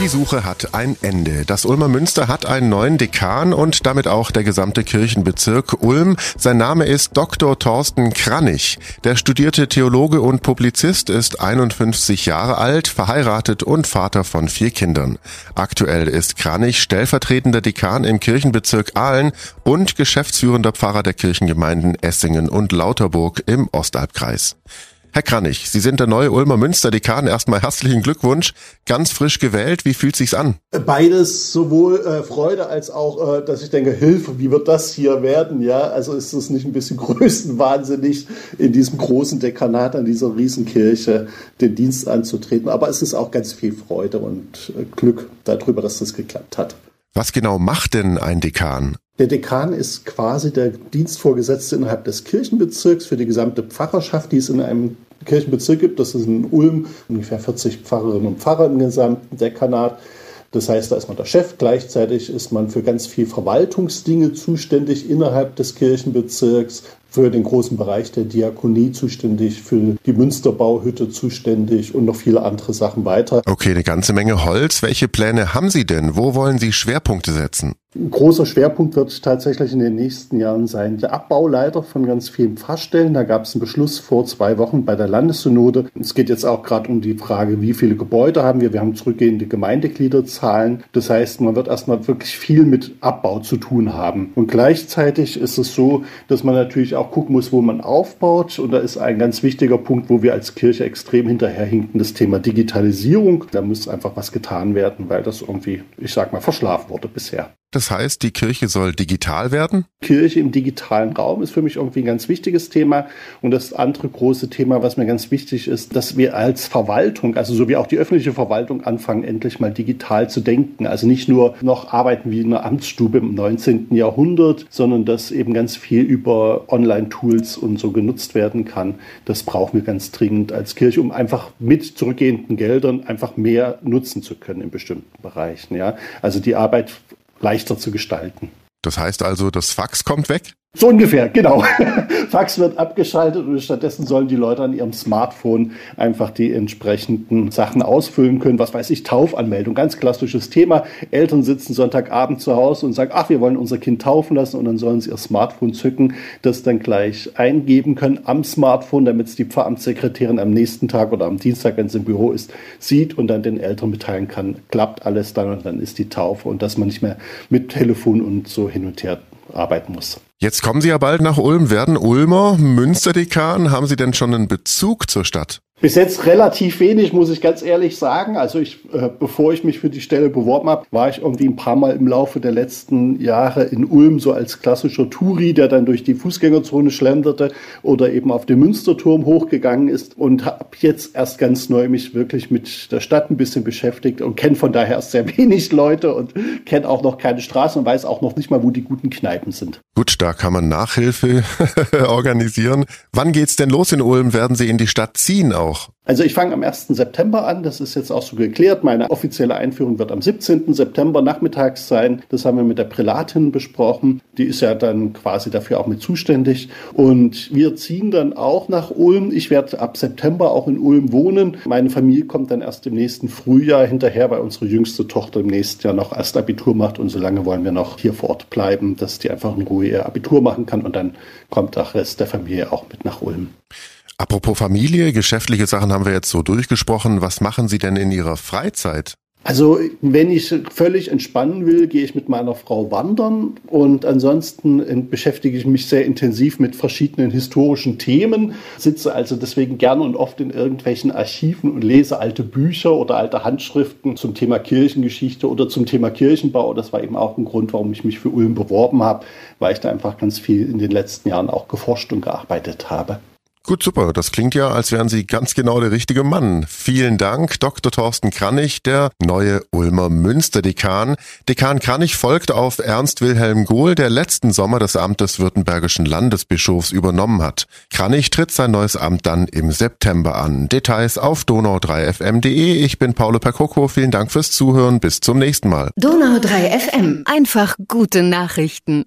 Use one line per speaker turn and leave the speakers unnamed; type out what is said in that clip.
Die Suche hat ein Ende. Das Ulmer Münster hat einen neuen Dekan und damit auch der gesamte Kirchenbezirk Ulm. Sein Name ist Dr. Thorsten Kranich. Der studierte Theologe und Publizist ist 51 Jahre alt, verheiratet und Vater von vier Kindern. Aktuell ist Kranich stellvertretender Dekan im Kirchenbezirk Aalen und geschäftsführender Pfarrer der Kirchengemeinden Essingen und Lauterburg im Ostalbkreis. Herr Kranich, Sie sind der neue Ulmer Münsterdekan. Erstmal herzlichen Glückwunsch. Ganz frisch gewählt. Wie fühlt sich's an?
Beides, sowohl äh, Freude als auch, äh, dass ich denke, Hilfe, wie wird das hier werden? Ja, also ist es nicht ein bisschen größenwahnsinnig, in diesem großen Dekanat an dieser Riesenkirche den Dienst anzutreten. Aber es ist auch ganz viel Freude und äh, Glück darüber, dass das geklappt hat.
Was genau macht denn ein Dekan?
Der Dekan ist quasi der Dienstvorgesetzte innerhalb des Kirchenbezirks für die gesamte Pfarrerschaft, die es in einem Kirchenbezirk gibt. Das ist in Ulm ungefähr 40 Pfarrerinnen und Pfarrer im gesamten Dekanat. Das heißt, da ist man der Chef. Gleichzeitig ist man für ganz viel Verwaltungsdinge zuständig innerhalb des Kirchenbezirks für den großen Bereich der Diakonie zuständig, für die Münsterbauhütte zuständig und noch viele andere Sachen weiter.
Okay, eine ganze Menge Holz. Welche Pläne haben Sie denn? Wo wollen Sie Schwerpunkte setzen?
Ein großer Schwerpunkt wird tatsächlich in den nächsten Jahren sein der Abbauleiter von ganz vielen Pfarrstellen. Da gab es einen Beschluss vor zwei Wochen bei der Landessynode. Es geht jetzt auch gerade um die Frage, wie viele Gebäude haben wir. Wir haben zurückgehende Gemeindegliederzahlen. Das heißt, man wird erstmal wirklich viel mit Abbau zu tun haben. Und gleichzeitig ist es so, dass man natürlich auch auch gucken muss, wo man aufbaut. Und da ist ein ganz wichtiger Punkt, wo wir als Kirche extrem hinterherhinken, das Thema Digitalisierung. Da muss einfach was getan werden, weil das irgendwie, ich sag mal, verschlafen wurde bisher.
Das heißt, die Kirche soll digital werden?
Kirche im digitalen Raum ist für mich irgendwie ein ganz wichtiges Thema. Und das andere große Thema, was mir ganz wichtig ist, dass wir als Verwaltung, also so wie auch die öffentliche Verwaltung, anfangen, endlich mal digital zu denken. Also nicht nur noch arbeiten wie eine Amtsstube im 19. Jahrhundert, sondern dass eben ganz viel über Online-Tools und so genutzt werden kann. Das brauchen wir ganz dringend als Kirche, um einfach mit zurückgehenden Geldern einfach mehr nutzen zu können in bestimmten Bereichen. Ja? Also die Arbeit leichter zu gestalten.
Das heißt also, das Fax kommt weg?
So ungefähr, genau. Fax wird abgeschaltet und stattdessen sollen die Leute an ihrem Smartphone einfach die entsprechenden Sachen ausfüllen können. Was weiß ich, Taufanmeldung, ganz klassisches Thema. Eltern sitzen Sonntagabend zu Hause und sagen, ach, wir wollen unser Kind taufen lassen und dann sollen sie ihr Smartphone zücken, das dann gleich eingeben können am Smartphone, damit es die Pfarramtssekretärin am nächsten Tag oder am Dienstag, wenn es im Büro ist, sieht und dann den Eltern mitteilen kann, klappt alles dann und dann ist die Taufe und dass man nicht mehr mit Telefon und so hin und her arbeiten muss.
Jetzt kommen Sie ja bald nach Ulm, werden Ulmer, Münsterdekan. Haben Sie denn schon einen Bezug zur Stadt?
Bis jetzt relativ wenig, muss ich ganz ehrlich sagen. Also ich, äh, bevor ich mich für die Stelle beworben habe, war ich irgendwie ein paar Mal im Laufe der letzten Jahre in Ulm so als klassischer Touri, der dann durch die Fußgängerzone schlenderte oder eben auf den Münsterturm hochgegangen ist und habe jetzt erst ganz neu mich wirklich mit der Stadt ein bisschen beschäftigt und kenne von daher erst sehr wenig Leute und kenne auch noch keine Straßen und weiß auch noch nicht mal, wo die guten Kneipen sind.
Gut, da kann man Nachhilfe organisieren. Wann geht's denn los in Ulm? Werden Sie in die Stadt ziehen auch? Auch?
Also ich fange am 1. September an, das ist jetzt auch so geklärt. Meine offizielle Einführung wird am 17. September nachmittags sein. Das haben wir mit der Prälatin besprochen. Die ist ja dann quasi dafür auch mit zuständig. Und wir ziehen dann auch nach Ulm. Ich werde ab September auch in Ulm wohnen. Meine Familie kommt dann erst im nächsten Frühjahr hinterher, weil unsere jüngste Tochter im nächsten Jahr noch erst Abitur macht. Und so lange wollen wir noch hier vor Ort bleiben, dass die einfach in Ruhe ihr Abitur machen kann. Und dann kommt der Rest der Familie auch mit nach Ulm.
Apropos Familie, geschäftliche Sachen haben wir jetzt so durchgesprochen. Was machen Sie denn in Ihrer Freizeit?
Also wenn ich völlig entspannen will, gehe ich mit meiner Frau wandern und ansonsten beschäftige ich mich sehr intensiv mit verschiedenen historischen Themen, sitze also deswegen gerne und oft in irgendwelchen Archiven und lese alte Bücher oder alte Handschriften zum Thema Kirchengeschichte oder zum Thema Kirchenbau. Das war eben auch ein Grund, warum ich mich für Ulm beworben habe, weil ich da einfach ganz viel in den letzten Jahren auch geforscht und gearbeitet habe.
Gut, super. Das klingt ja, als wären Sie ganz genau der richtige Mann. Vielen Dank, Dr. Thorsten Kranich, der neue Ulmer Münsterdekan. Dekan Kranich folgt auf Ernst Wilhelm Gohl, der letzten Sommer das Amt des württembergischen Landesbischofs übernommen hat. Kranich tritt sein neues Amt dann im September an. Details auf donau3fm.de. Ich bin Paolo Percoco. Vielen Dank fürs Zuhören. Bis zum nächsten Mal.
Donau3fm. Einfach gute Nachrichten.